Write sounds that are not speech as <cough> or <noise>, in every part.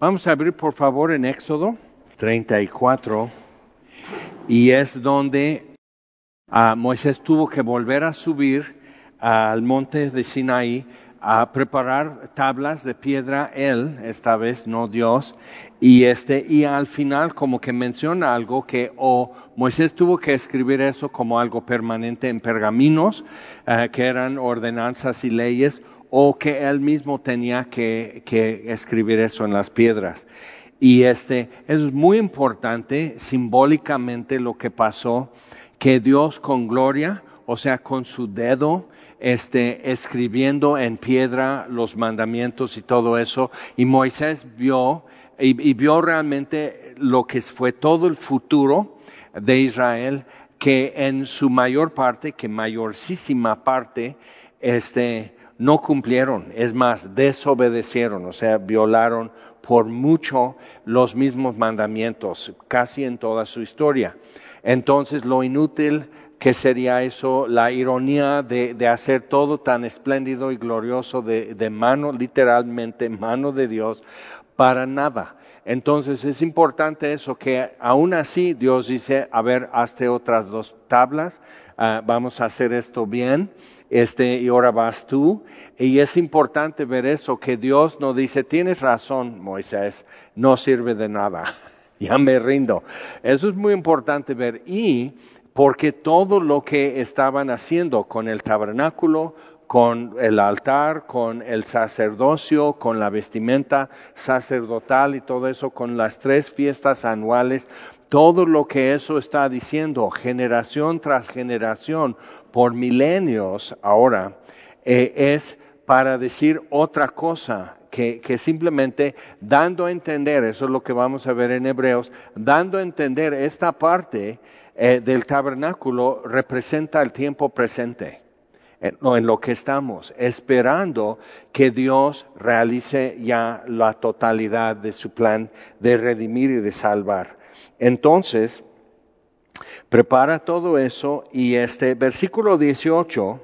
Vamos a abrir por favor en Éxodo 34 y es donde ah, Moisés tuvo que volver a subir al monte de Sinaí a preparar tablas de piedra él, esta vez no Dios, y este, y al final como que menciona algo que o Moisés tuvo que escribir eso como algo permanente en pergaminos, eh, que eran ordenanzas y leyes, o que él mismo tenía que, que escribir eso en las piedras. Y este, es muy importante simbólicamente lo que pasó, que Dios con gloria, o sea, con su dedo, este, escribiendo en piedra los mandamientos y todo eso, y Moisés vio, y, vio realmente lo que fue todo el futuro de Israel, que en su mayor parte, que mayorísima parte, este, no cumplieron, es más, desobedecieron, o sea, violaron por mucho los mismos mandamientos, casi en toda su historia. Entonces, lo inútil que sería eso, la ironía de, hacer todo tan espléndido y glorioso de, de mano, literalmente mano de Dios, para nada. Entonces es importante eso, que aún así Dios dice, a ver, hazte otras dos tablas, ah, vamos a hacer esto bien, este, y ahora vas tú. Y es importante ver eso, que Dios no dice, tienes razón, Moisés, no sirve de nada, <laughs> ya me rindo. Eso es muy importante ver. Y porque todo lo que estaban haciendo con el tabernáculo, con el altar, con el sacerdocio, con la vestimenta sacerdotal y todo eso, con las tres fiestas anuales, todo lo que eso está diciendo, generación tras generación, por milenios ahora, eh, es para decir otra cosa, que, simplemente dando a entender, eso es lo que vamos a ver en Hebreos, dando a entender esta parte eh, del tabernáculo representa el tiempo presente, en, en lo que estamos, esperando que Dios realice ya la totalidad de su plan de redimir y de salvar. Entonces, prepara todo eso y este versículo 18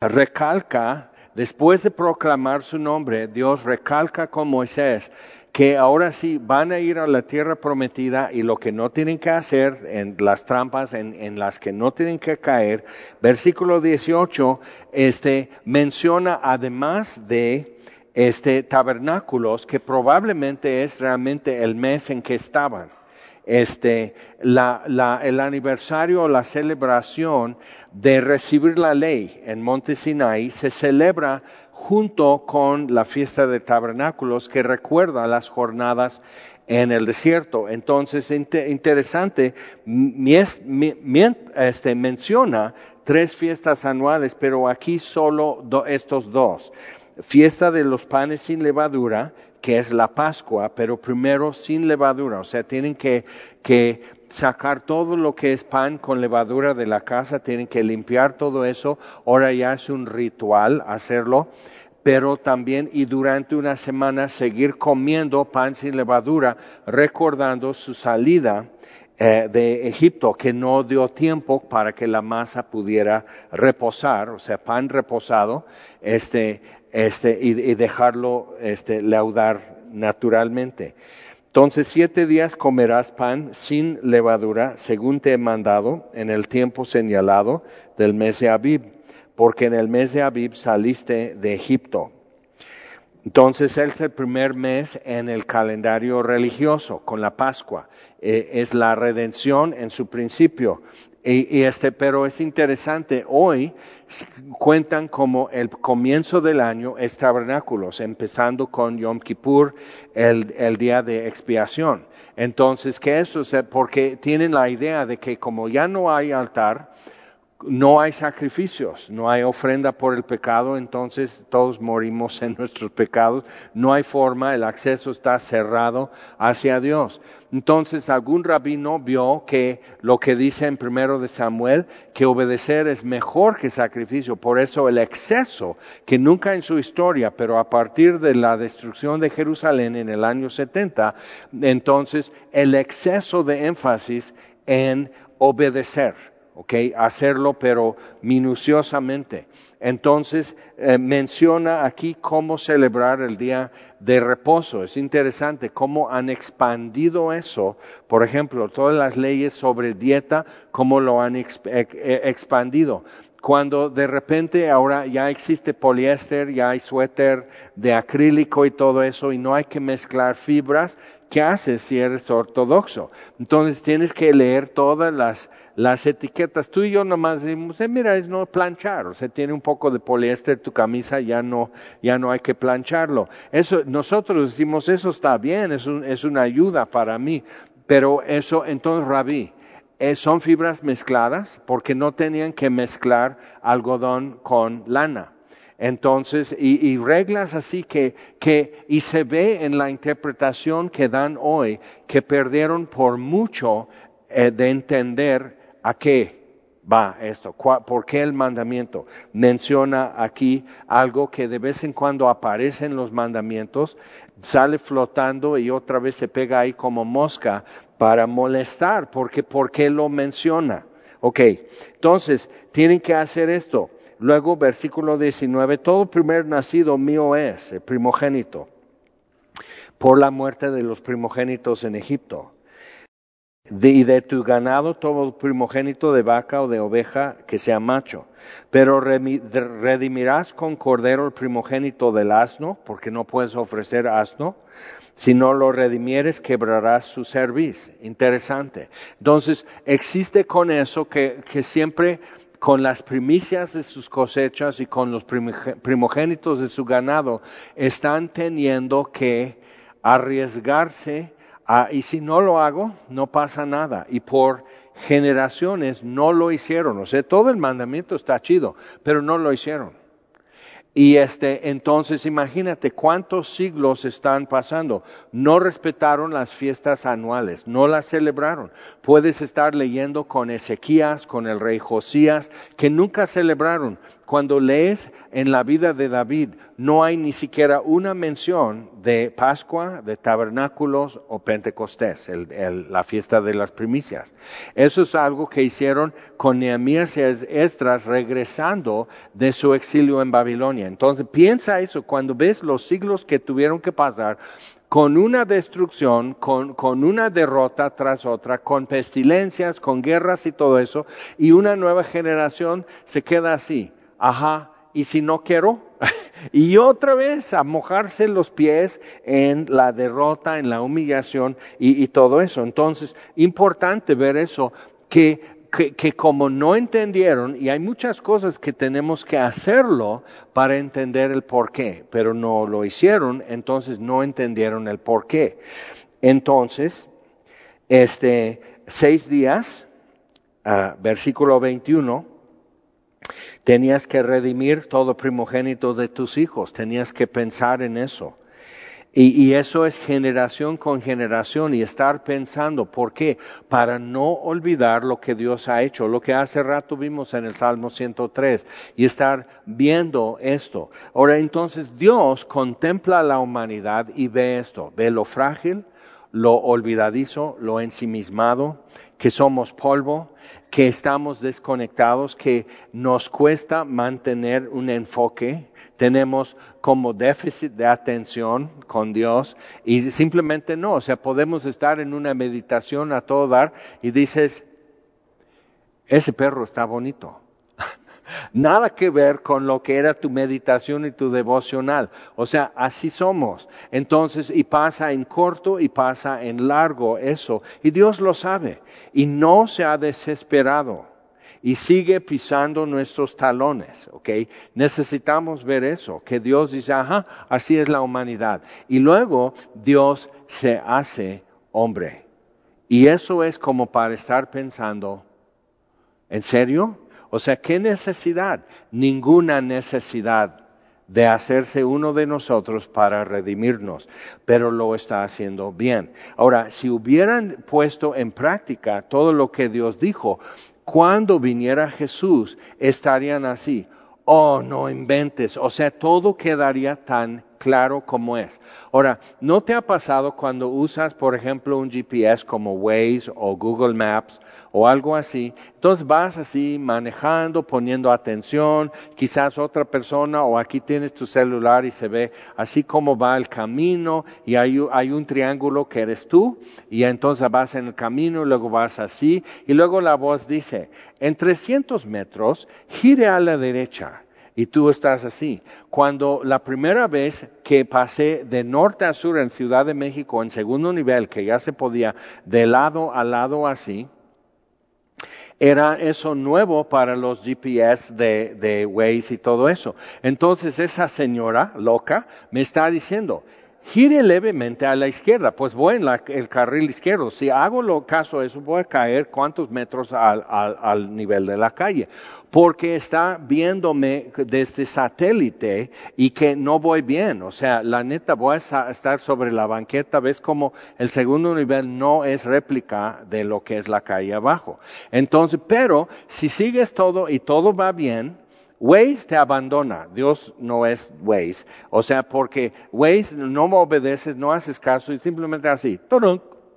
recalca, después de proclamar su nombre, Dios recalca con Moisés que ahora sí van a ir a la tierra prometida y lo que no tienen que hacer en las trampas en, las que no tienen que caer. Versículo 18, este, menciona además de este tabernáculos que probablemente es realmente el mes en que estaban. Este, la, la, el aniversario o la celebración de recibir la ley en Monte Sinai se celebra junto con la fiesta de tabernáculos que recuerda las jornadas en el desierto. Entonces, interesante, este, menciona tres fiestas anuales, pero aquí solo estos dos. Fiesta de los panes sin levadura, que es la Pascua, pero primero sin levadura. O sea, tienen que, que sacar todo lo que es pan con levadura de la casa, tienen que limpiar todo eso. Ahora ya es un ritual hacerlo pero también y durante una semana seguir comiendo pan sin levadura, recordando su salida eh, de Egipto, que no dio tiempo para que la masa pudiera reposar, o sea, pan reposado, este, este, y, dejarlo este, leudar naturalmente. Entonces siete días comerás pan sin levadura, según te he mandado, en el tiempo señalado del mes de Abib porque en el mes de Abib saliste de Egipto. Entonces es el primer mes en el calendario religioso, con la Pascua. Eh, es la redención en su principio. Y, este, pero es interesante, hoy cuentan como el comienzo del año es tabernáculos, empezando con Yom Kippur, el, día de expiación. Entonces, ¿qué es eso? Porque tienen la idea de que como ya no hay altar, no hay sacrificios, no hay ofrenda por el pecado, entonces todos morimos en nuestros pecados, no hay forma, el acceso está cerrado hacia Dios. Entonces algún rabino vio que lo que dice en primero de Samuel, que obedecer es mejor que sacrificio, por eso el exceso, que nunca en su historia, pero a partir de la destrucción de Jerusalén en el año 70, entonces el exceso de énfasis en obedecer ¿ok? Hacerlo, pero minuciosamente. Entonces, eh, menciona aquí cómo celebrar el día de reposo. Es interesante cómo han expandido eso. Por ejemplo, todas las leyes sobre dieta, cómo lo han expandido cuando de repente ahora ya existe poliéster, ya hay suéter de acrílico y todo eso, y no hay que mezclar fibras, ¿qué haces si eres ortodoxo? Entonces tienes que leer todas las, las etiquetas. Tú y yo nomás decimos, eh, mira, es no planchar, o sea, tiene un poco de poliéster tu camisa, ya no, ya no hay que plancharlo. Eso, nosotros decimos, eso está bien, es, un, es una ayuda para mí, pero eso, entonces, Rabí, eh, son fibras mezcladas porque no tenían que mezclar algodón con lana. Entonces, y, reglas así que, que, y se ve en la interpretación que dan hoy, que perdieron por mucho eh, de entender a qué va esto, por qué el mandamiento. Menciona aquí algo que de vez en cuando aparece en los mandamientos, sale flotando y otra vez se pega ahí como mosca para molestar, porque ¿por qué lo menciona? Ok, entonces tienen que hacer esto. Luego, versículo 19, todo primer nacido mío es, el primogénito, por la muerte de los primogénitos en Egipto. Y de tu ganado todo primogénito de vaca o de oveja que sea macho. Pero redimirás con cordero el primogénito del asno, porque no puedes ofrecer asno. Si no lo redimieres, quebrarás su servicio. Interesante. Entonces, existe con eso que, que siempre con las primicias de sus cosechas y con los primogénitos de su ganado, están teniendo que arriesgarse a, y si no lo hago, no pasa nada. Y por generaciones no lo hicieron. O sea, todo el mandamiento está chido, pero no lo hicieron. Y este, entonces imagínate cuántos siglos están pasando. No respetaron las fiestas anuales, no las celebraron. Puedes estar leyendo con Ezequías, con el rey Josías, que nunca celebraron. Cuando lees en la vida de David, no hay ni siquiera una mención de Pascua, de tabernáculos o Pentecostés, la fiesta de las primicias. Eso es algo que hicieron con Nehemías y Esdras regresando de su exilio en Babilonia. Entonces piensa eso, cuando ves los siglos que tuvieron que pasar, con una destrucción, con, con, una derrota tras otra, con pestilencias, con guerras y todo eso, y una nueva generación se queda así, ajá, y si no quiero, <laughs> y otra vez a mojarse los pies en la derrota, en la humillación y, todo eso. Entonces, importante ver eso, que, que, que, como no entendieron, y hay muchas cosas que tenemos que hacerlo para entender el por qué, pero no lo hicieron, entonces no entendieron el por qué. Entonces, este, seis días, uh, versículo 21, Tenías que redimir todo primogénito de tus hijos, tenías que pensar en eso. Y, eso es generación con generación y estar pensando, ¿por qué? Para no olvidar lo que Dios ha hecho, lo que hace rato vimos en el Salmo 103 y estar viendo esto. Ahora entonces Dios contempla a la humanidad y ve esto, ve lo frágil, lo olvidadizo, lo ensimismado, que somos polvo, que estamos desconectados, que nos cuesta mantener un enfoque, tenemos como déficit de atención con Dios y simplemente no, o sea, podemos estar en una meditación a todo dar y dices, ese perro está bonito. Nada que ver con lo que era tu meditación y tu devocional. O sea, así somos. Entonces, y pasa en corto y pasa en largo eso. Y Dios lo sabe. Y no se ha desesperado. Y sigue pisando nuestros talones, ¿ok? Necesitamos ver eso, que Dios dice, ajá, así es la humanidad. Y luego Dios se hace hombre. Y eso es como para estar pensando, ¿en serio? O sea, ¿qué necesidad? Ninguna necesidad de hacerse uno de nosotros para redimirnos, pero lo está haciendo bien. Ahora, si hubieran puesto en práctica todo lo que Dios dijo, cuando viniera Jesús, estarían así. Oh, no inventes. O sea, todo quedaría tan claro como es. Ahora, ¿no te ha pasado cuando usas, por ejemplo, un GPS como Waze o Google Maps o algo así? Entonces vas así manejando, poniendo atención, quizás otra persona o aquí tienes tu celular y se ve así como va el camino y hay, hay un triángulo que eres tú y entonces vas en el camino y luego vas así y luego la voz dice, en 300 metros, gire a la derecha y tú estás así. Cuando la primera vez que pasé de norte a sur en Ciudad de México en segundo nivel, que ya se podía de lado a lado así, era eso nuevo para los GPS de, de Waze y todo eso. Entonces esa señora loca me está diciendo, gire levemente a la izquierda, pues voy en el carril izquierdo. Si hago lo caso eso, voy a caer cuántos metros al, al, nivel de la calle, porque está viéndome desde satélite y que no voy bien. O sea, la neta, voy a estar sobre la banqueta, ves como el segundo nivel no es réplica de lo que es la calle abajo. Entonces, pero si sigues todo y todo va bien, Waze te abandona, Dios no es Waze. O sea, porque Waze no me obedeces, no haces caso y simplemente así,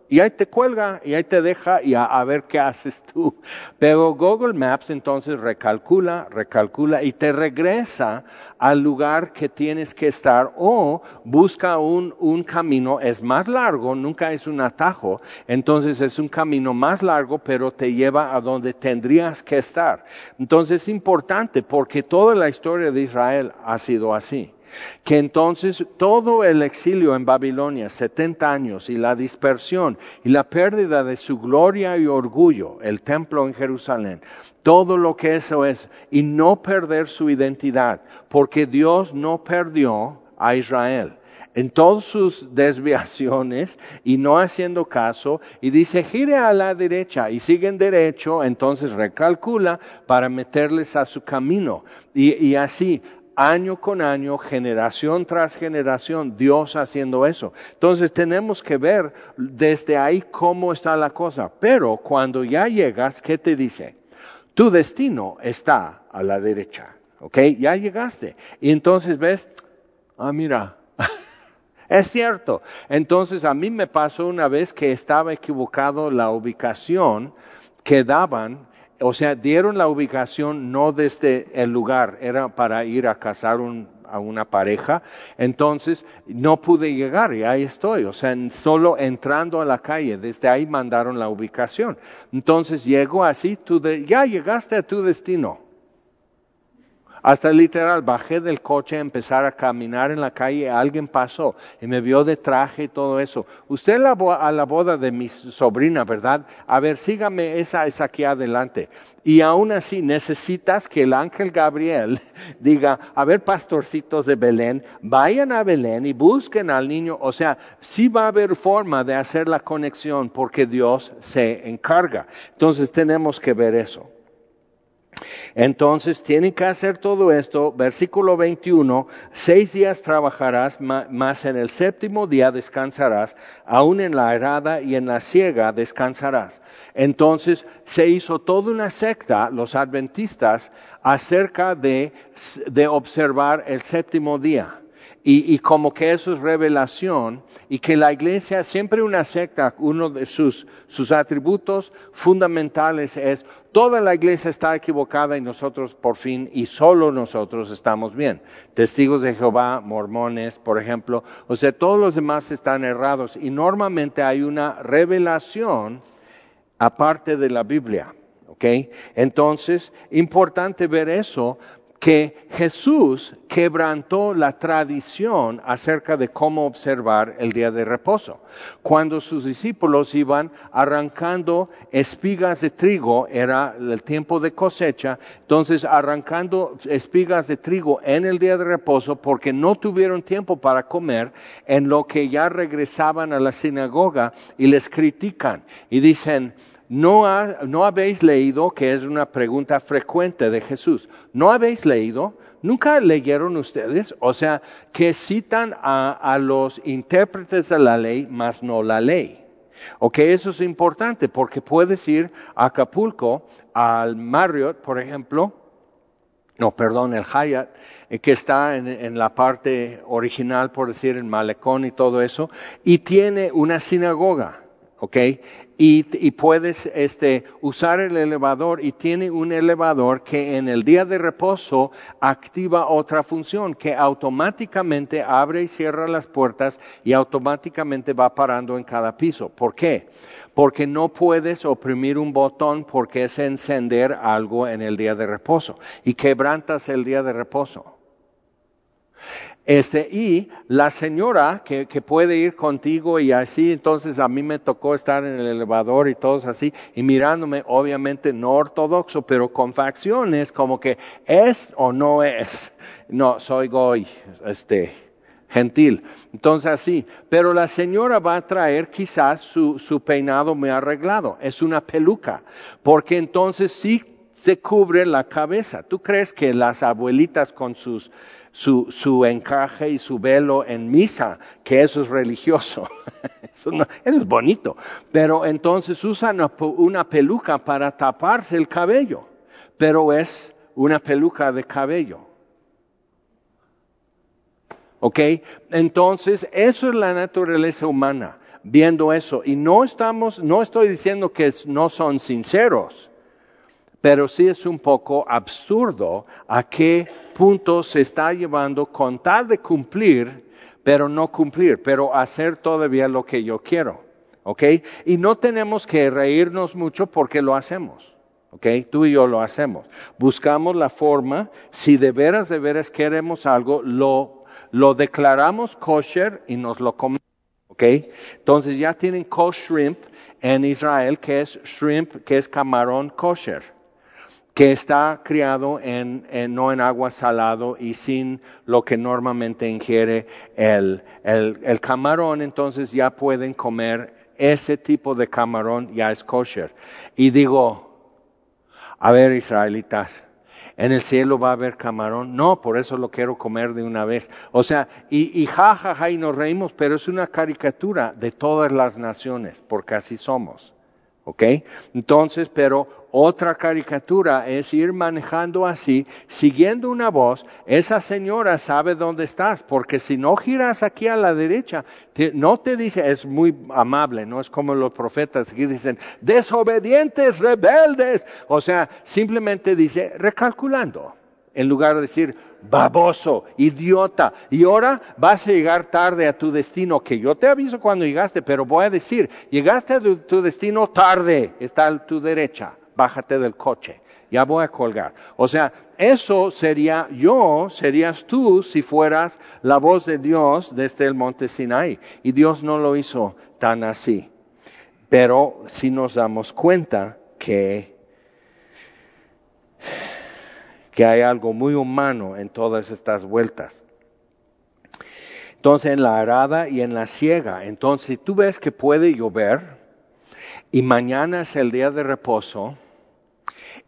y ahí te cuelga y ahí te deja y a, ver qué haces tú. Pero Google Maps entonces recalcula, recalcula y te regresa al lugar que tienes que estar o busca un, un camino, es más largo, nunca es un atajo, entonces es un camino más largo, pero te lleva a donde tendrías que estar. Entonces es importante porque toda la historia de Israel ha sido así que entonces todo el exilio en Babilonia, 70 años, y la dispersión y la pérdida de su gloria y orgullo, el templo en Jerusalén, todo lo que eso es, y no perder su identidad, porque Dios no perdió a Israel en todas sus <laughs> desviaciones y no haciendo caso y dice gire a la derecha y siguen derecho, entonces recalcula para meterles a su camino. Y, y así año con año, generación tras generación, Dios haciendo eso. Entonces tenemos que ver desde ahí cómo está la cosa. Pero cuando ya llegas, ¿qué te dice? Tu destino está a la derecha. ¿Ok? Ya llegaste. Y entonces ves, ah, mira, <laughs> es cierto. Entonces a mí me pasó una vez que estaba equivocado la ubicación que daban o sea, dieron la ubicación no desde el lugar, era para ir a casar a una pareja, entonces no pude llegar y ahí estoy, o sea, solo entrando a la calle, desde ahí mandaron la ubicación. Entonces llego así, tú ya llegaste a tu destino. Hasta literal, bajé del coche, empezar a caminar en la calle, alguien pasó y me vio de traje y todo eso. Usted a la boda de mi sobrina, ¿verdad? A ver, sígame, esa es aquí adelante. Y aún así necesitas que el ángel Gabriel <laughs> diga, a ver, pastorcitos de Belén, vayan a Belén y busquen al niño. O sea, sí va a haber forma de hacer la conexión porque Dios se encarga. Entonces tenemos que ver eso. Entonces tienen que hacer todo esto, versículo 21, seis días trabajarás, mas en el séptimo día descansarás, aún en la herada y en la siega descansarás. Entonces se hizo toda una secta, los adventistas, acerca de, de observar el séptimo día. Y, y, como que eso es revelación y que la iglesia, siempre una secta, uno de sus, sus atributos fundamentales es toda la iglesia está equivocada y nosotros por fin y solo nosotros estamos bien. Testigos de Jehová, mormones, por ejemplo, o sea, todos los demás están errados y normalmente hay una revelación aparte de la Biblia. ¿ok? Entonces, importante ver eso que Jesús quebrantó la tradición acerca de cómo observar el día de reposo. Cuando sus discípulos iban arrancando espigas de trigo, era el tiempo de cosecha, entonces arrancando espigas de trigo en el día de reposo porque no tuvieron tiempo para comer, en lo que ya regresaban a la sinagoga y les critican y dicen, no, no habéis leído, que es una pregunta frecuente de Jesús, no habéis leído, nunca leyeron ustedes, o sea, que citan a, a los intérpretes de la ley, mas no la ley. Ok, eso es importante porque puedes ir a Acapulco, al Marriott, por ejemplo, no, perdón, el Hayat, eh, que está en, la parte original, por decir, en Malecón y todo eso, y tiene una sinagoga, ¿ok? Y, puedes este, usar el elevador y tiene un elevador que en el día de reposo activa otra función que automáticamente abre y cierra las puertas y automáticamente va parando en cada piso. ¿Por qué? porque no puedes oprimir un botón porque es encender algo en el día de reposo y quebrantas el día de reposo. Este, y la señora que, que, puede ir contigo y así, entonces a mí me tocó estar en el elevador y todos así, y mirándome, obviamente no ortodoxo, pero con facciones como que es o no es. No, soy goy, este, gentil. Entonces así, pero la señora va a traer quizás su, su peinado muy arreglado, es una peluca, porque entonces sí se cubre la cabeza. ¿Tú crees que las abuelitas con sus, su, su encaje y su velo en misa, que eso es religioso? <laughs> eso, no, eso es bonito. Pero entonces usan una, peluca para taparse el cabello, pero es una peluca de cabello. ¿Ok? Entonces, eso es la naturaleza humana, viendo eso. Y no estamos, no estoy diciendo que no son sinceros, pero sí es un poco absurdo a qué punto se está llevando con tal de cumplir, pero no cumplir, pero hacer todavía lo que yo quiero. ¿Ok? Y no tenemos que reírnos mucho porque lo hacemos. ¿ok? Tú y yo lo hacemos. Buscamos la forma, si de veras, de veras queremos algo, lo lo declaramos kosher y nos lo comemos. ¿Ok? Entonces ya tienen kosher shrimp en Israel, que es shrimp, que es camarón kosher, que está criado en, no en agua salado y sin lo que normalmente ingiere el, el, el camarón, entonces ya pueden comer ese tipo de camarón, ya es kosher. Y digo, a ver israelitas, en el cielo va a haber camarón. No, por eso lo quiero comer de una vez. O sea, y, y ja, ja, ja, y nos reímos, pero es una caricatura de todas las naciones, porque así somos. ¿Ok? Entonces, pero otra caricatura es ir manejando así, siguiendo una voz. Esa señora sabe dónde estás, porque si no giras aquí a la derecha, no te dice, es muy amable, no es como los profetas que dicen, desobedientes, rebeldes. O sea, simplemente dice, recalculando, en lugar de decir, baboso, idiota, y ahora vas a llegar tarde a tu destino, que yo te aviso cuando llegaste, pero voy a decir, llegaste a tu destino tarde, está a tu derecha, bájate del coche, ya voy a colgar. O sea, eso sería yo, serías tú si fueras la voz de Dios desde el monte Sinai, y Dios no lo hizo tan así. Pero si nos damos cuenta que que hay algo muy humano en todas estas vueltas. Entonces en la arada y en la siega, entonces tú ves que puede llover y mañana es el día de reposo,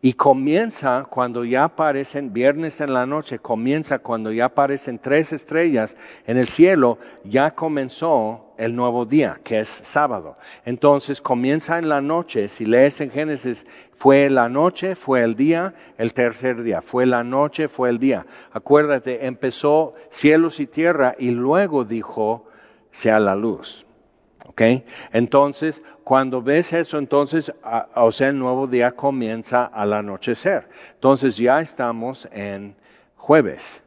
y comienza cuando ya aparecen, viernes en la noche, comienza cuando ya aparecen tres estrellas en el cielo, ya comenzó el nuevo día, que es sábado. Entonces comienza en la noche, si lees en Génesis, fue la noche, fue el día, el tercer día, fue la noche, fue el día. Acuérdate, empezó cielos y tierra y luego dijo, sea la luz. Entonces, cuando ves eso, entonces, o sea, el nuevo día comienza al anochecer. Entonces ya estamos en jueves,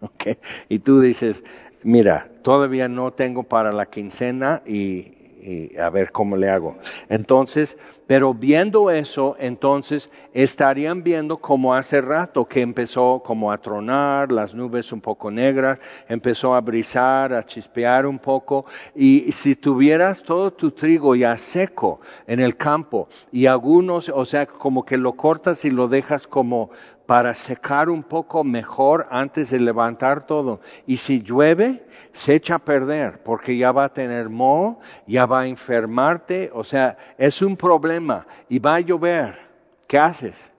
<laughs> Y tú dices, mira, todavía no tengo para la quincena y y a ver cómo le hago. Entonces, pero viendo eso, entonces estarían viendo como hace rato que empezó como a tronar, las nubes un poco negras, empezó a brisar, a chispear un poco, y si tuvieras todo tu trigo ya seco en el campo y algunos, o sea, como que lo cortas y lo dejas como para secar un poco mejor antes de levantar todo. Y si llueve, se echa a perder porque ya va a tener moho, ya va a enfermarte, o sea, es un problema y va a llover. ¿Qué haces?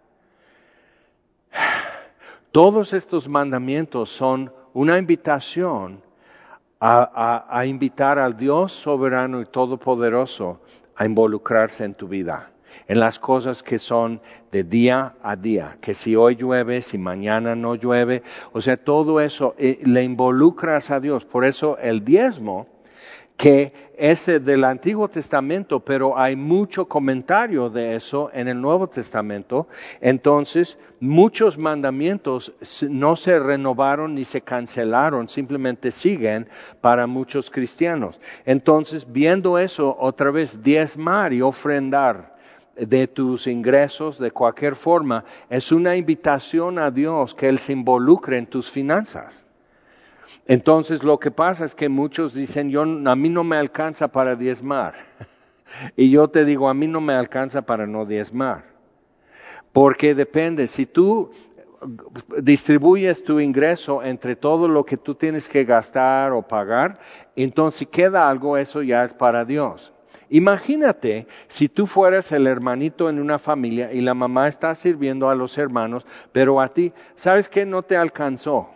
Todos estos mandamientos son una invitación a, a, invitar al Dios soberano y todopoderoso a involucrarse en tu vida. En las cosas que son de día a día, que si hoy llueve, si mañana no llueve, o sea, todo eso eh, le involucras a Dios. Por eso el diezmo que es del Antiguo Testamento, pero hay mucho comentario de eso en el Nuevo Testamento. Entonces, muchos mandamientos no se renovaron ni se cancelaron, simplemente siguen para muchos cristianos. Entonces, viendo eso, otra vez, diezmar y ofrendar de tus ingresos de cualquier forma, es una invitación a Dios que Él se involucre en tus finanzas. Entonces lo que pasa es que muchos dicen, yo, a mí no me alcanza para diezmar. <laughs> Y yo te digo, a mí no me alcanza para no diezmar. Porque depende, si tú distribuyes tu ingreso entre todo lo que tú tienes que gastar o pagar, entonces si queda algo, eso ya es para Dios. Imagínate si tú fueras el hermanito en una familia y la mamá está sirviendo a los hermanos, pero a ti, ¿sabes qué? No te alcanzó.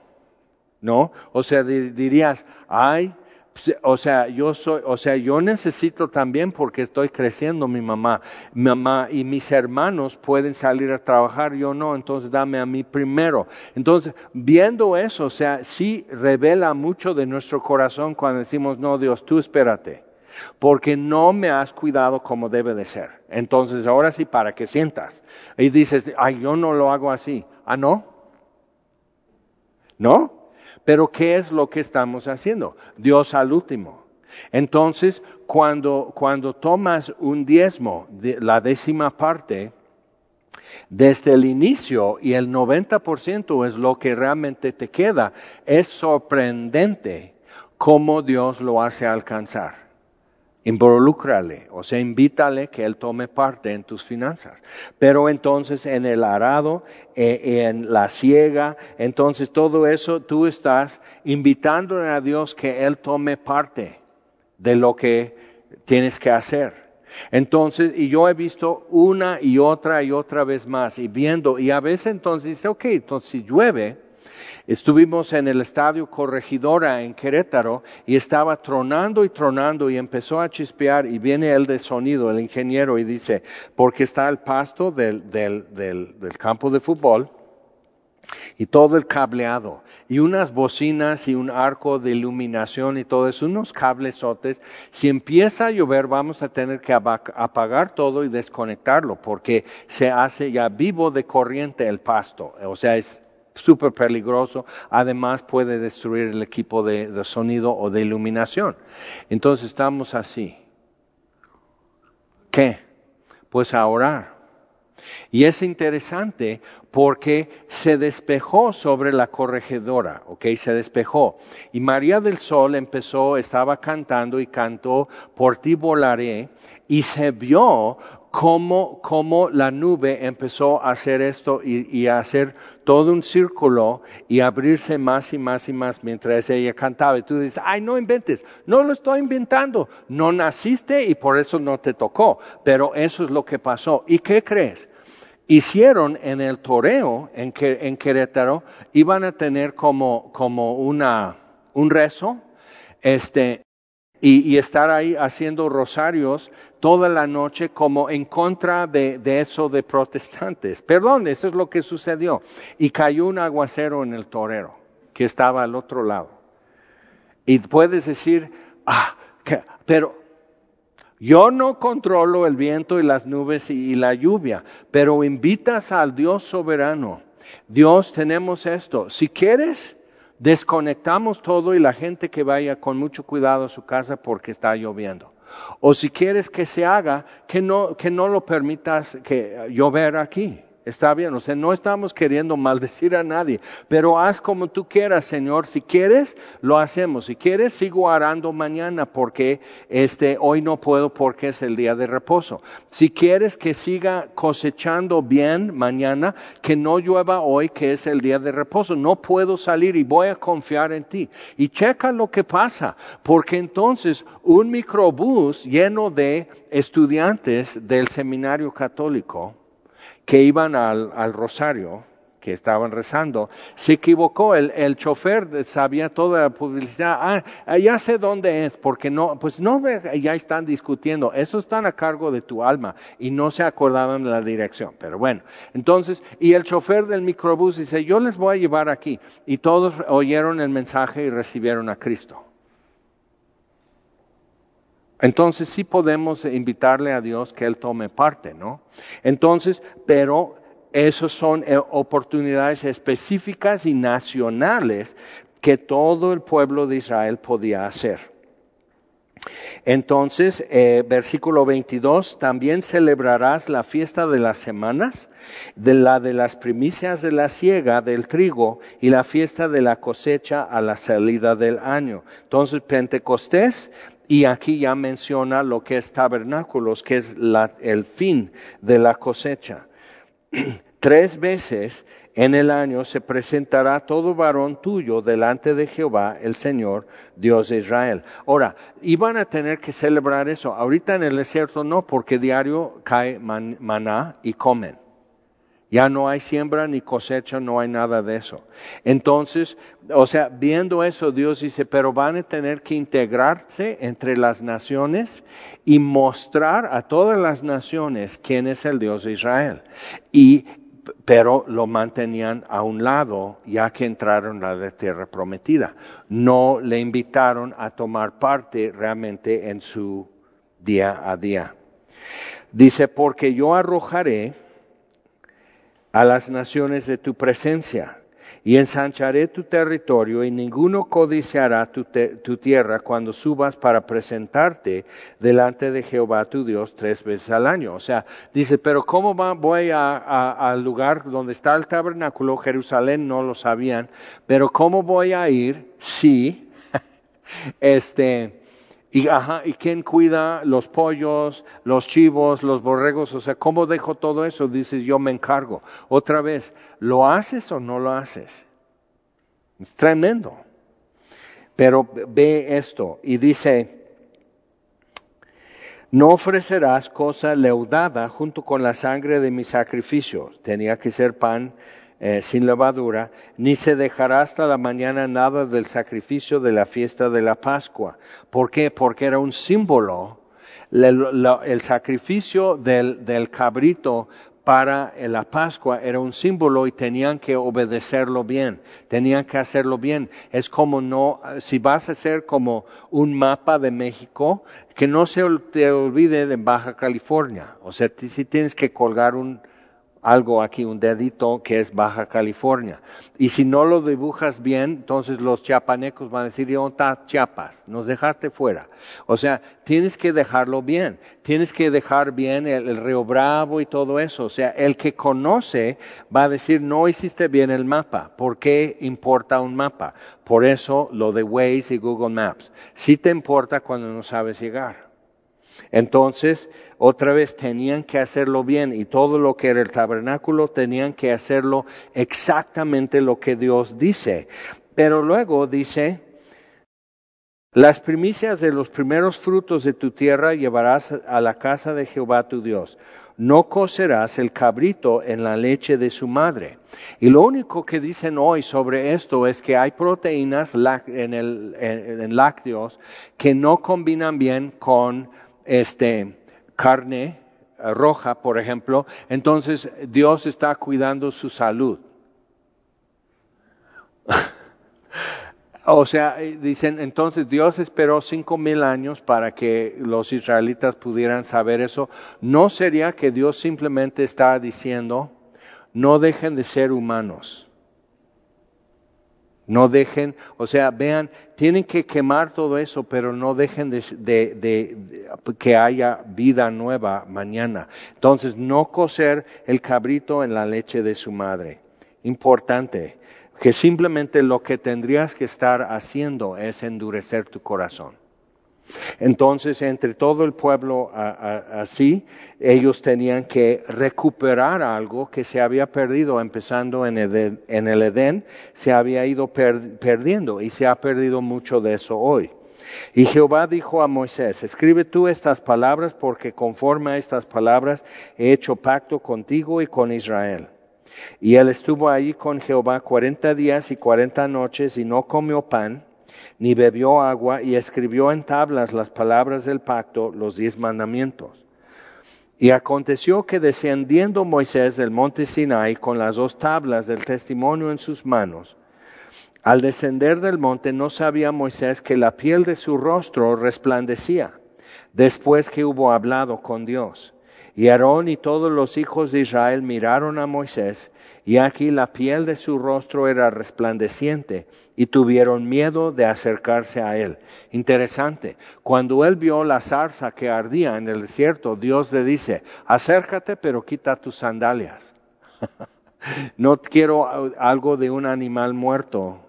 ¿no? O sea, dirías, ay, pues, o sea, yo soy, o sea, yo necesito también porque estoy creciendo mi mamá, mi mamá y mis hermanos pueden salir a trabajar, yo no, entonces dame a mí primero. Entonces, viendo eso, o sea, sí revela mucho de nuestro corazón cuando decimos, no, Dios, tú espérate, porque no me has cuidado como debe de ser. Entonces, ahora sí, para que sientas. Y dices, ay, yo no lo hago así. Ah, no. ¿No? Pero ¿qué es lo que estamos haciendo? Dios al último. Entonces, cuando, cuando tomas un diezmo, la décima parte, desde el inicio y el 90% es lo que realmente te queda, es sorprendente cómo Dios lo hace alcanzar. Involúcrale, o sea, invítale que Él tome parte en tus finanzas. Pero entonces en el arado, eh, en la ciega, entonces todo eso tú estás invitándole a Dios que Él tome parte de lo que tienes que hacer. Entonces, y yo he visto una y otra y otra vez más, y viendo, y a veces entonces dice, ok, entonces si llueve, Estuvimos en el estadio Corregidora en Querétaro y estaba tronando y tronando y empezó a chispear y viene el de sonido, el ingeniero, y dice, porque está el pasto del, campo de fútbol y todo el cableado y unas bocinas y un arco de iluminación y todo eso, unos cablesotes. Si empieza a llover vamos a tener que apagar todo y desconectarlo porque se hace ya vivo de corriente el pasto, o sea, es súper peligroso. Además puede destruir el equipo de, sonido o de iluminación. Entonces estamos así. ¿Qué? Pues a orar. Y es interesante porque se despejó sobre la corregidora, ¿ok? Se despejó. Y María del Sol empezó, estaba cantando y cantó, por ti volaré, y se vio cómo, cómo la nube empezó a hacer esto y, a hacer todo un círculo y abrirse más y más y más mientras ella cantaba. Y tú dices, ay, no inventes, no lo estoy inventando, no naciste y por eso no te tocó, pero eso es lo que pasó. ¿Y qué crees? Hicieron en el toreo en, en Querétaro, iban a tener como, como una, un rezo, este, y, estar ahí haciendo rosarios toda la noche como en contra de, eso de protestantes. Perdón, eso es lo que sucedió. Y cayó un aguacero en el torero que estaba al otro lado. Y puedes decir, ah, pero yo no controlo el viento y las nubes y la lluvia, pero invitas al Dios soberano. Dios, tenemos esto. Si quieres, desconectamos todo y la gente que vaya con mucho cuidado a su casa porque está lloviendo. O si quieres que se haga, que no, que no lo permitas que llover aquí. Está bien, o sea, no estamos queriendo maldecir a nadie, pero haz como tú quieras, Señor. Si quieres, lo hacemos. Si quieres, sigo arando mañana porque este hoy no puedo porque es el día de reposo. Si quieres que siga cosechando bien mañana, que no llueva hoy que es el día de reposo. No puedo salir y voy a confiar en ti. Y checa lo que pasa, porque entonces un microbús lleno de estudiantes del seminario católico que iban al, Rosario, que estaban rezando, se equivocó. El, el chofer sabía toda la publicidad. Ah, ya sé dónde es, porque no, pues no, ya están discutiendo. Eso están a cargo de tu alma y no se acordaban de la dirección. Pero bueno, entonces, y el chofer del microbús dice, yo les voy a llevar aquí. Y todos oyeron el mensaje y recibieron a Cristo. Entonces sí podemos invitarle a Dios que Él tome parte, ¿no? Entonces, pero esas son eh, oportunidades específicas y nacionales que todo el pueblo de Israel podía hacer. Entonces, eh, versículo 22, también celebrarás la fiesta de las semanas, de la de las primicias de la siega del trigo y la fiesta de la cosecha a la salida del año. Entonces, Pentecostés y aquí ya menciona lo que es tabernáculos, que es el fin de la cosecha. <clears throat> Tres veces en el año se presentará todo varón tuyo delante de Jehová, el Señor, Dios de Israel. Ahora, iban a tener que celebrar eso. Ahorita en el desierto no, porque diario cae maná y comen. Ya no hay siembra ni cosecha, no hay nada de eso. Entonces, o sea, viendo eso, Dios dice, pero van a tener que integrarse entre las naciones y mostrar a todas las naciones quién es el Dios de Israel. Y, pero lo mantenían a un lado ya que entraron a la tierra prometida. No le invitaron a tomar parte realmente en su día a día. Dice, porque yo arrojaré a las naciones de tu presencia, y ensancharé tu territorio, y ninguno codiciará tu, tierra cuando subas para presentarte delante de Jehová tu Dios tres veces al año. O sea, dice, pero ¿cómo voy al lugar donde está el tabernáculo? Jerusalén no lo sabían, pero ¿cómo voy a ir si, <laughs> este, y, ajá, ¿y quién cuida los pollos, los chivos, los borregos? O sea, ¿cómo dejo todo eso? Dices, yo me encargo. Otra vez, ¿lo haces o no lo haces? Es tremendo. Pero ve esto y dice, no ofrecerás cosa leudada junto con la sangre de mis sacrificios. Tenía que ser pan eh, sin levadura, ni se dejará hasta la mañana nada del sacrificio de la fiesta de la Pascua. ¿Por qué? Porque era un símbolo. El, sacrificio del, del cabrito para la Pascua era un símbolo y tenían que obedecerlo bien, tenían que hacerlo bien. Es como no, si vas a hacer como un mapa de México, que no se te olvide de Baja California. O sea, si tienes que colgar un, algo aquí, un dedito que es Baja California. Y si no lo dibujas bien, entonces los chiapanecos van a decir, ¿dónde está Chiapas? Nos dejaste fuera. O sea, tienes que dejarlo bien. Tienes que dejar bien el, Río Bravo y todo eso. O sea, el que conoce va a decir, no hiciste bien el mapa. ¿Por qué importa un mapa? Por eso lo de Waze y Google Maps. Sí te importa cuando no sabes llegar. Entonces, otra vez tenían que hacerlo bien y todo lo que era el tabernáculo tenían que hacerlo exactamente lo que Dios dice. Pero luego dice, las primicias de los primeros frutos de tu tierra llevarás a la casa de Jehová tu Dios. No cocerás el cabrito en la leche de su madre. Y lo único que dicen hoy sobre esto es que hay proteínas en, el, lácteos que no combinan bien con este, carne eh, roja, por ejemplo, entonces Dios está cuidando su salud. <laughs> o sea, eh, dicen, entonces Dios esperó cinco mil años para que los israelitas pudieran saber eso. ¿No sería que Dios simplemente está diciendo, no dejen de ser humanos? No dejen, o sea, vean, tienen que quemar todo eso, pero no dejen de, que haya vida nueva mañana. Entonces, no coser el cabrito en la leche de su madre. Importante, que simplemente lo que tendrías que estar haciendo es endurecer tu corazón. Entonces, entre todo el pueblo así, ellos tenían que recuperar algo que se había perdido, empezando en el Edén, se había ido perdiendo y se ha perdido mucho de eso hoy. Y Jehová dijo a Moisés, escribe tú estas palabras porque conforme a estas palabras he hecho pacto contigo y con Israel. Y él estuvo allí con Jehová cuarenta días y cuarenta noches y no comió pan, ni bebió agua, y escribió en tablas las palabras del pacto, los diez mandamientos. Y aconteció que descendiendo Moisés del monte Sinai con las dos tablas del testimonio en sus manos, al descender del monte no sabía Moisés que la piel de su rostro resplandecía, después que hubo hablado con Dios. Y Aarón y todos los hijos de Israel miraron a Moisés, y aquí la piel de su rostro era resplandeciente, y tuvieron miedo de acercarse a él. Interesante, cuando él vio la zarza que ardía en el desierto, Dios le dice, acércate pero quita tus sandalias. <laughs> no quiero algo de un animal muerto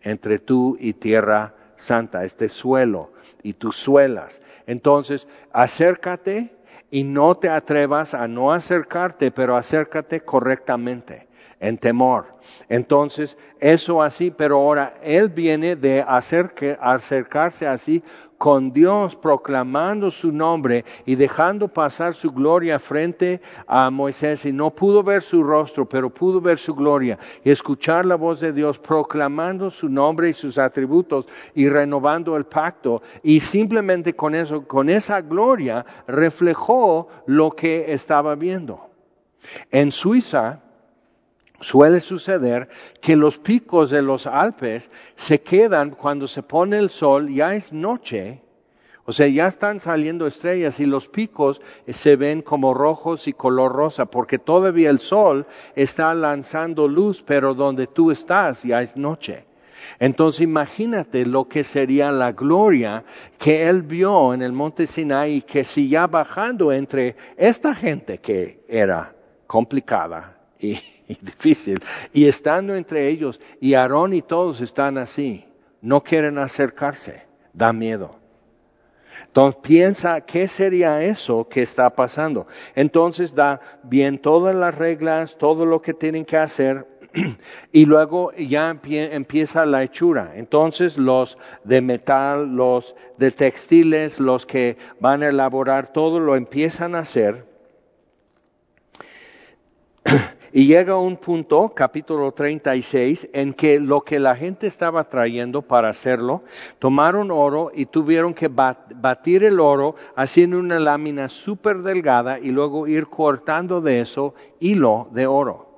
entre tú y tierra santa, este suelo y tus suelas. Entonces, acércate y no te atrevas a no acercarte, pero acércate correctamente, en temor. Entonces, eso así, pero ahora Él viene de acercarse así con Dios proclamando su nombre y dejando pasar su gloria frente a Moisés y no pudo ver su rostro, pero pudo ver su gloria y escuchar la voz de Dios proclamando su nombre y sus atributos y renovando el pacto y simplemente con eso, con esa gloria reflejó lo que estaba viendo. En Suiza, Suele suceder que los picos de los Alpes se quedan cuando se pone el sol, ya es noche, o sea, ya están saliendo estrellas y los picos se ven como rojos y color rosa, porque todavía el sol está lanzando luz, pero donde tú estás ya es noche. Entonces imagínate lo que sería la gloria que él vio en el monte Sinai, que si ya bajando entre esta gente que era complicada y <laughs> difícil. Y estando entre ellos, y Aarón y todos están así, no quieren acercarse, da miedo. Entonces piensa, ¿qué sería eso que está pasando? Entonces da bien todas las reglas, todo lo que tienen que hacer, <clears throat> y luego ya empieza la hechura. Entonces los de metal, los de textiles, los que van a elaborar todo lo empiezan a hacer. <clears throat> Y llega un punto, capítulo 36, en que lo que la gente estaba trayendo para hacerlo, tomaron oro y tuvieron que batir el oro haciendo una lámina súper delgada y luego ir cortando de eso hilo de oro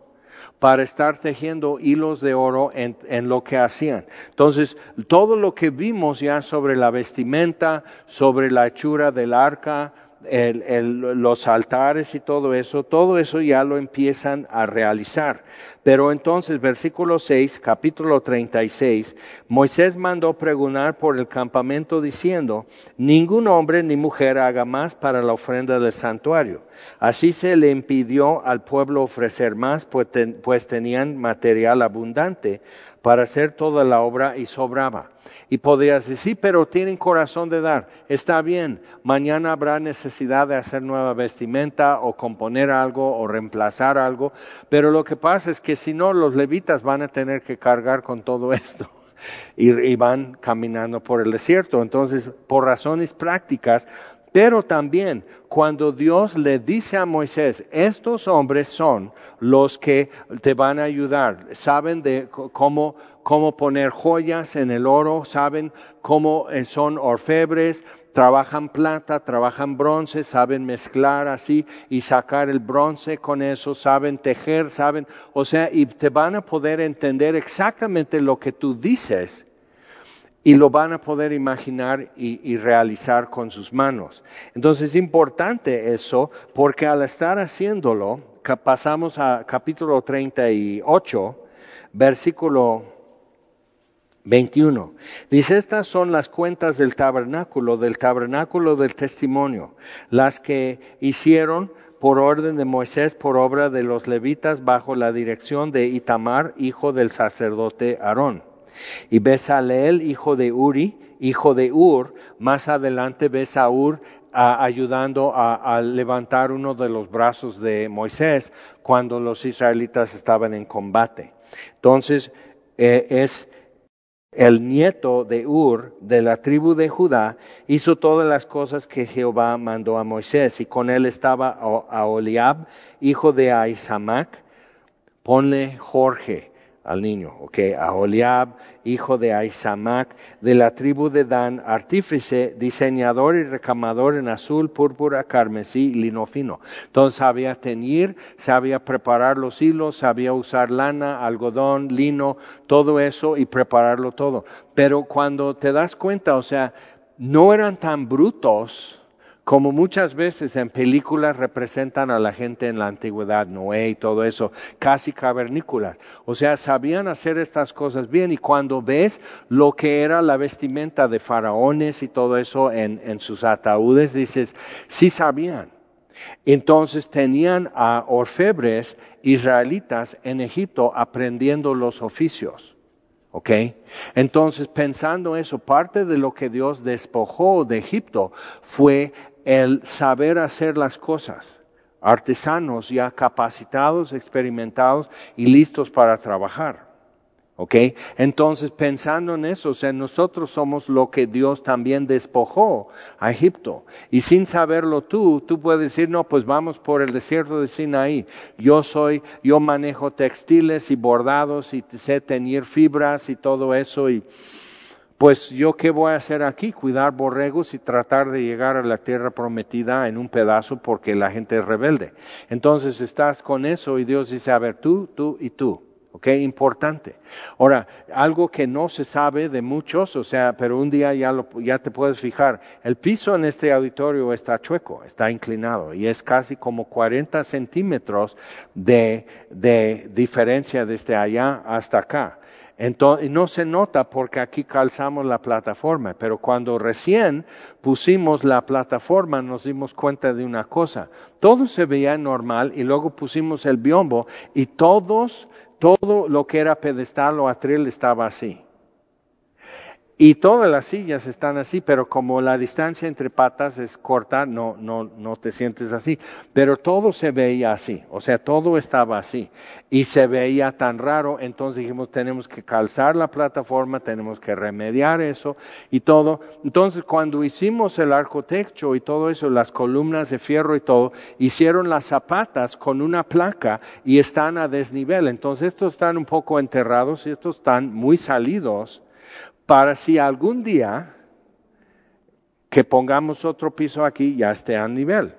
para estar tejiendo hilos de oro en, en, lo que hacían. Entonces, todo lo que vimos ya sobre la vestimenta, sobre la hechura del arca, los altares y todo eso, todo eso ya lo empiezan a realizar. Pero entonces, versículo 6, capítulo 36, Moisés mandó preguntar por el campamento diciendo, ningún hombre ni mujer haga más para la ofrenda del santuario. Así se le impidió al pueblo ofrecer más, pues, pues tenían material abundante para hacer toda la obra y sobraba. Y podrías decir, sí, pero tienen corazón de dar. Está bien, mañana habrá necesidad de hacer nueva vestimenta o componer algo o reemplazar algo, pero lo que pasa es que si no, los levitas van a tener que cargar con todo esto. <laughs> Y, y van caminando por el desierto. Entonces, por razones prácticas, pero también cuando Dios le dice a Moisés, estos hombres son los que te van a ayudar. Saben de cómo, cómo poner joyas en el oro, saben cómo eh, son orfebres, trabajan plata, trabajan bronce, saben mezclar así y sacar el bronce con eso, saben tejer, saben, o sea, y te van a poder entender exactamente lo que tú dices y lo van a poder imaginar y, realizar con sus manos. Entonces es importante eso porque al estar haciéndolo, pasamos a capítulo 38, versículo 21. Dice, estas son las cuentas del tabernáculo, del tabernáculo del testimonio, las que hicieron por orden de Moisés, por obra de los levitas, bajo la dirección de Itamar, hijo del sacerdote Aarón. Y Besaleel, hijo de Uri, hijo de Ur, más adelante ves a ayudando a, levantar uno de los brazos de Moisés cuando los israelitas estaban en combate. Entonces, eh, es el nieto de Ur, de la tribu de Judá, hizo todas las cosas que Jehová mandó a Moisés, y con él estaba a Oliab, hijo de Aisamac, ponle Jorge al niño, ok, a Oliab, hijo de Aisamac, de la tribu de Dan, artífice, diseñador y recamador en azul, púrpura, carmesí y lino fino. Entonces sabía teñir, sabía preparar los hilos, sabía usar lana, algodón, lino, todo eso y prepararlo todo. Pero cuando te das cuenta, o sea, no eran tan brutos, como muchas veces en películas representan a la gente en la antigüedad, Noé y todo eso, casi cavernícolas. O sea, sabían hacer estas cosas bien y cuando ves lo que era la vestimenta de faraones y todo eso en, en sus ataúdes, dices, sí sabían. Entonces tenían a orfebres israelitas en Egipto aprendiendo los oficios. ¿Ok? Entonces, pensando eso, parte de lo que Dios despojó de Egipto fue el saber hacer las cosas, artesanos ya capacitados, experimentados y listos para trabajar. ¿Ok? Entonces, pensando en eso, o sea, nosotros somos lo que Dios también despojó a Egipto. Y sin saberlo tú, tú puedes decir, no, pues vamos por el desierto de Sinaí. Yo soy, yo manejo textiles y bordados y sé teñir fibras y todo eso y pues yo qué voy a hacer aquí, cuidar borregos y tratar de llegar a la tierra prometida en un pedazo porque la gente es rebelde. Entonces estás con eso y Dios dice, a ver, tú, tú y tú. ¿Ok? Importante. Ahora, algo que no se sabe de muchos, o sea, pero un día ya, lo, ya te puedes fijar, el piso en este auditorio está chueco, está inclinado y es casi como 40 centímetros de, de diferencia desde allá hasta acá. Entonces, no se nota porque aquí calzamos la plataforma, pero cuando recién pusimos la plataforma nos dimos cuenta de una cosa. Todo se veía normal y luego pusimos el biombo y todos, todo lo que era pedestal o atril estaba así. Y todas las sillas están así, pero como la distancia entre patas es corta, no, no, no te sientes así. Pero todo se veía así, o sea, todo estaba así. Y se veía tan raro, entonces dijimos, tenemos que calzar la plataforma, tenemos que remediar eso y todo. Entonces, cuando hicimos el arcotecho y todo eso, las columnas de fierro y todo, hicieron las zapatas con una placa y están a desnivel. Entonces, estos están un poco enterrados y estos están muy salidos para si algún día que pongamos otro piso aquí ya esté a nivel.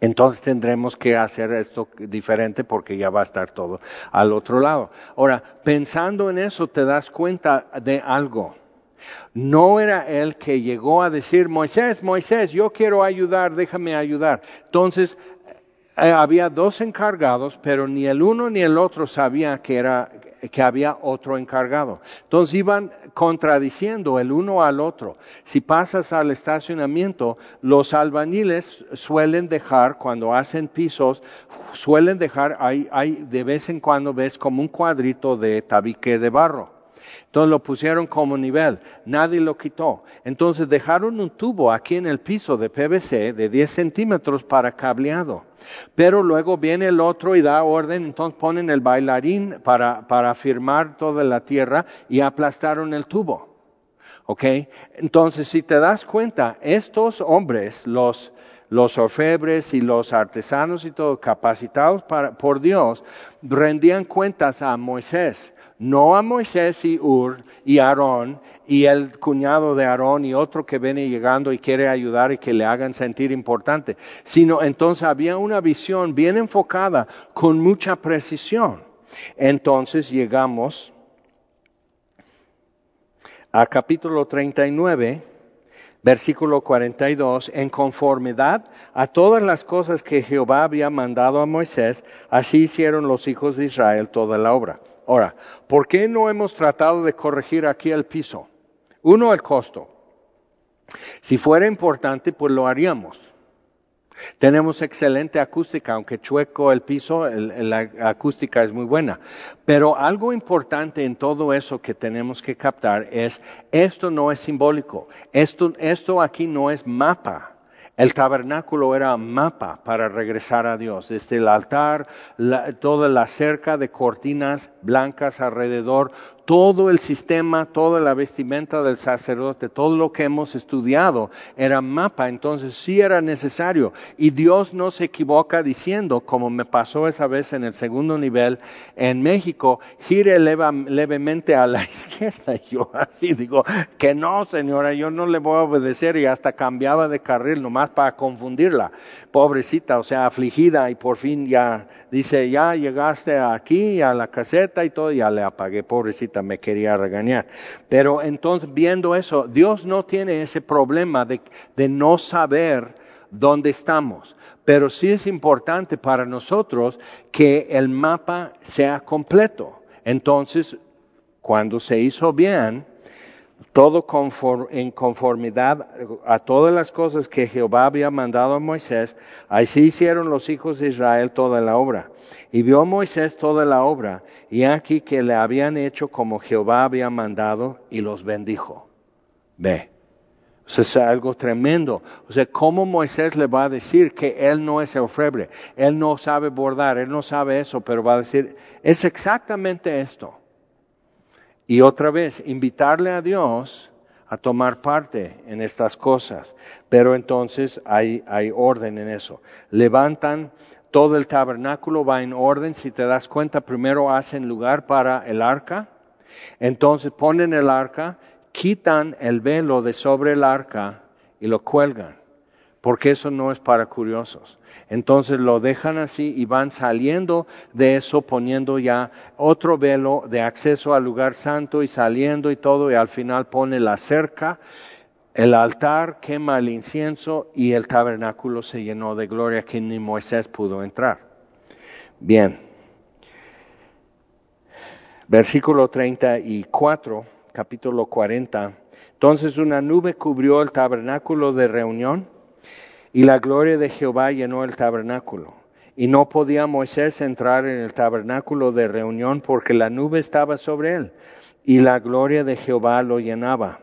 Entonces tendremos que hacer esto diferente porque ya va a estar todo al otro lado. Ahora, pensando en eso, te das cuenta de algo. No era él que llegó a decir, Moisés, Moisés, yo quiero ayudar, déjame ayudar. Entonces, eh, había dos encargados, pero ni el uno ni el otro sabía que era que había otro encargado. Entonces iban contradiciendo el uno al otro. Si pasas al estacionamiento, los albañiles suelen dejar, cuando hacen pisos, suelen dejar, hay, hay de vez en cuando ves como un cuadrito de tabique de barro. Entonces lo pusieron como nivel, nadie lo quitó. Entonces dejaron un tubo aquí en el piso de PVC de 10 centímetros para cableado. Pero luego viene el otro y da orden, entonces ponen el bailarín para, para firmar toda la tierra y aplastaron el tubo. ¿Ok? Entonces, si te das cuenta, estos hombres, los, los orfebres y los artesanos y todo, capacitados por Dios, rendían cuentas a Moisés no a Moisés y Ur y Aarón y el cuñado de Aarón y otro que viene llegando y quiere ayudar y que le hagan sentir importante, sino entonces había una visión bien enfocada con mucha precisión. Entonces llegamos a capítulo 39, versículo 42, en conformidad a todas las cosas que Jehová había mandado a Moisés, así hicieron los hijos de Israel toda la obra. Ahora, ¿por qué no hemos tratado de corregir aquí el piso? Uno, el costo. Si fuera importante, pues lo haríamos. Tenemos excelente acústica, aunque chueco el piso, la acústica es muy buena. Pero algo importante en todo eso que tenemos que captar es, esto no es simbólico, esto, esto aquí no es mapa. El tabernáculo era mapa para regresar a Dios. Desde el altar, toda la cerca de cortinas blancas alrededor, todo el sistema, toda la vestimenta del sacerdote, todo lo que hemos estudiado era mapa, entonces sí era necesario. Y Dios no se equivoca diciendo, como me pasó esa vez en el segundo nivel en México, gire levemente a la <laughs> izquierda. yo así digo, que no, señora, yo no le voy a obedecer y hasta cambiaba de carril nomás para confundirla. Pobrecita, o sea, afligida y por fin ya dice, ya llegaste aquí a la caseta y todo, ya le apagué, pobrecita, me quería regañar. Pero entonces, viendo eso, Dios no tiene ese problema de, de no saber dónde estamos. Pero sí es importante para nosotros que el mapa sea completo. Entonces, cuando se hizo bien, todo en conformidad a todas las cosas que Jehová había mandado a Moisés, así hicieron los hijos de Israel toda la obra. Y vio Moisés toda la obra, y aquí que le habían hecho como Jehová había mandado, y los bendijo. Ve. O sea, es algo tremendo. O sea, ¿cómo Moisés le va a decir que él no es orfebre? Él no sabe bordar, él no sabe eso, pero va a decir, es exactamente esto. Y otra vez, invitarle a Dios a tomar parte en estas cosas. Pero entonces hay, hay orden en eso. Levantan todo el tabernáculo, va en orden. Si te das cuenta, primero hacen lugar para el arca. Entonces ponen el arca, quitan el velo de sobre el arca y lo cuelgan. Porque eso no es para curiosos. Entonces lo dejan así y van saliendo de eso poniendo ya otro velo de acceso al lugar santo y saliendo y todo y al final pone la cerca, el altar quema el incienso y el tabernáculo se llenó de gloria que ni Moisés pudo entrar. Bien. Versículo 34, capítulo 40. Entonces una nube cubrió el tabernáculo de reunión y la gloria de Jehová llenó el tabernáculo. Y no podía Moisés entrar en el tabernáculo de reunión porque la nube estaba sobre él y la gloria de Jehová lo llenaba.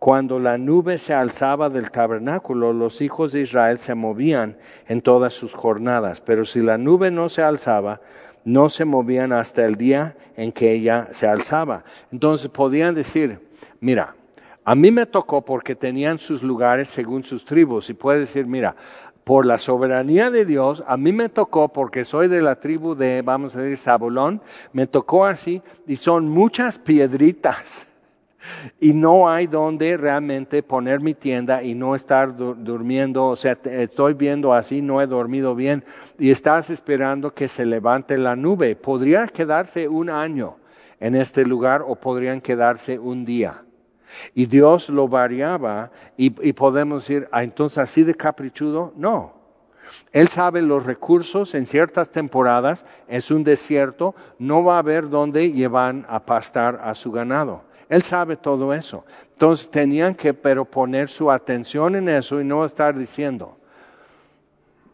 Cuando la nube se alzaba del tabernáculo, los hijos de Israel se movían en todas sus jornadas, pero si la nube no se alzaba, no se movían hasta el día en que ella se alzaba. Entonces podían decir, mira, a mí me tocó porque tenían sus lugares según sus tribus y puede decir, mira, por la soberanía de Dios, a mí me tocó porque soy de la tribu de, vamos a decir, Zabulón, me tocó así y son muchas piedritas <laughs> y no hay donde realmente poner mi tienda y no estar durmiendo, o sea, estoy viendo así, no he dormido bien y estás esperando que se levante la nube. Podría quedarse un año en este lugar o podrían quedarse un día. Y Dios lo variaba y, podemos decir, ah, entonces así de caprichudo, no. Él sabe los recursos en ciertas temporadas, es un desierto, no va a haber dónde llevan a pastar a su ganado. Él sabe todo eso. Entonces tenían que pero poner su atención en eso y no estar diciendo,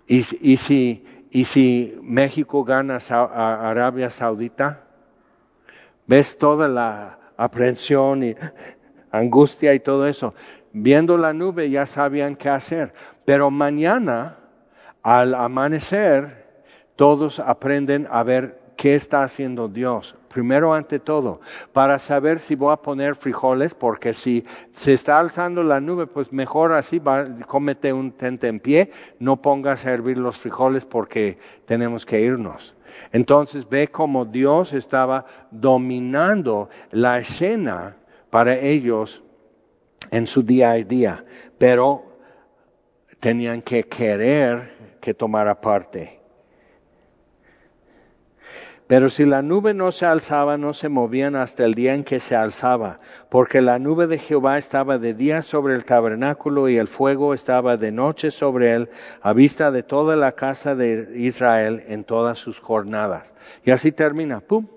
¿y, si México gana a Arabia Saudita? ¿Ves toda la aprensión y angustia y todo eso. Viendo la nube ya sabían qué hacer. Pero mañana, al amanecer, todos aprenden a ver qué está haciendo Dios. Primero ante todo, para saber si voy a poner frijoles, porque si se está alzando la nube, pues mejor así, va, cómete un tente en pie, no pongas a hervir los frijoles porque tenemos que irnos. Entonces ve cómo Dios estaba dominando la escena para ellos en su día a día, pero tenían que querer que tomara parte. Pero si la nube no se alzaba, no se movían hasta el día en que se alzaba, porque la nube de Jehová estaba de día sobre el tabernáculo y el fuego estaba de noche sobre él, a vista de toda la casa de Israel en todas sus jornadas. Y así termina, ¡pum!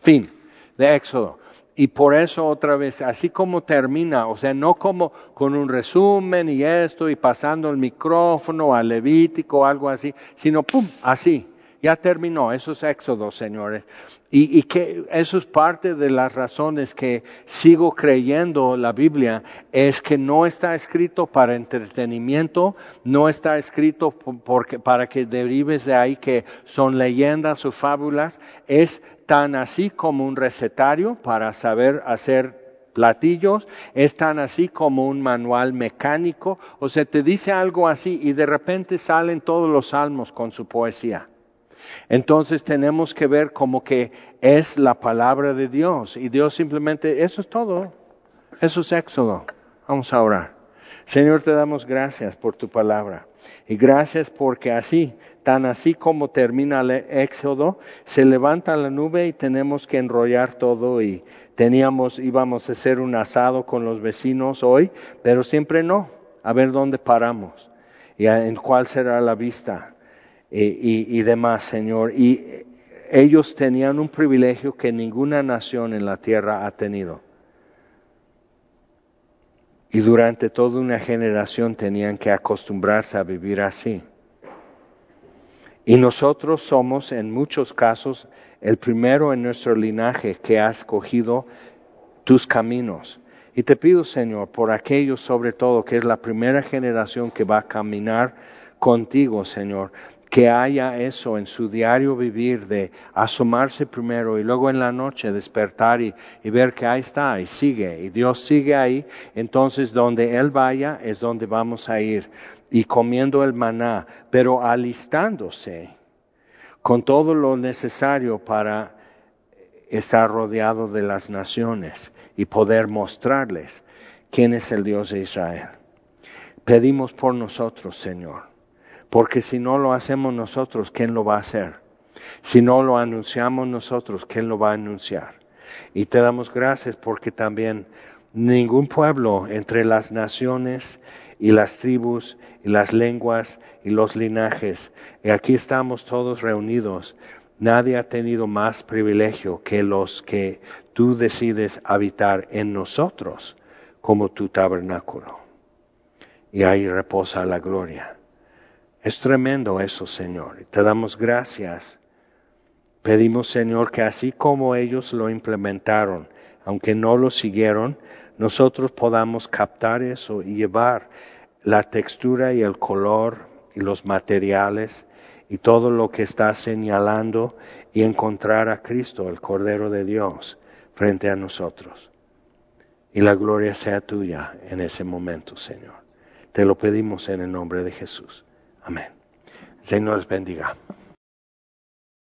Fin de Éxodo. Y por eso otra vez, así como termina, o sea, no como con un resumen y esto y pasando el micrófono al Levítico o algo así, sino pum, así. Ya terminó, eso es Éxodo, señores. Y, que eso es parte de las razones que sigo creyendo la Biblia, es que no está escrito para entretenimiento, no está escrito para que derives de ahí que son leyendas o fábulas, es tan así como un recetario para saber hacer platillos, es tan así como un manual mecánico, o sea, te dice algo así y de repente salen todos los salmos con su poesía. Entonces tenemos que ver como que es la palabra de Dios. Y Dios simplemente, eso es todo, eso es Éxodo. Vamos a orar. Señor, te damos gracias por tu palabra. Y gracias porque así, tan así como termina el Éxodo, se levanta la nube y tenemos que enrollar todo. Y teníamos, íbamos a hacer un asado con los vecinos hoy, pero siempre no, a ver dónde paramos y en cuál será la vista y, demás, Señor. Y ellos tenían un privilegio que ninguna nación en la tierra ha tenido. Y durante toda una generación tenían que acostumbrarse a vivir así. Y nosotros somos en muchos casos el primero en nuestro linaje que ha escogido tus caminos. Y te pido, Señor, por aquellos sobre todo que es la primera generación que va a caminar contigo, Señor, que haya eso en su diario vivir de asomarse primero y luego en la noche despertar y, ver que ahí está y sigue y Dios sigue ahí, entonces donde Él vaya es donde vamos a ir y comiendo el maná, pero alistándose con todo lo necesario para estar rodeado de las naciones y poder mostrarles quién es el Dios de Israel. Pedimos por nosotros, Señor, porque si no lo hacemos nosotros, ¿quién lo va a hacer? Si no lo anunciamos nosotros, ¿quién lo va a anunciar? Y te damos gracias porque también ningún pueblo entre las naciones y las tribus y las lenguas y los linajes. Y aquí estamos todos reunidos. Nadie ha tenido más privilegio que los que tú decides habitar en nosotros como tu tabernáculo. Y ahí reposa la gloria. Es tremendo eso, Señor. Te damos gracias. Pedimos, Señor, que así como ellos lo implementaron, aunque no lo siguieron, nosotros podamos captar eso y llevar la textura y el color y los materiales y todo lo que está señalando y encontrar a Cristo, el Cordero de Dios, frente a nosotros. Y la gloria sea tuya en ese momento, Señor. Te lo pedimos en el nombre de Jesús. Amén. Señor les bendiga.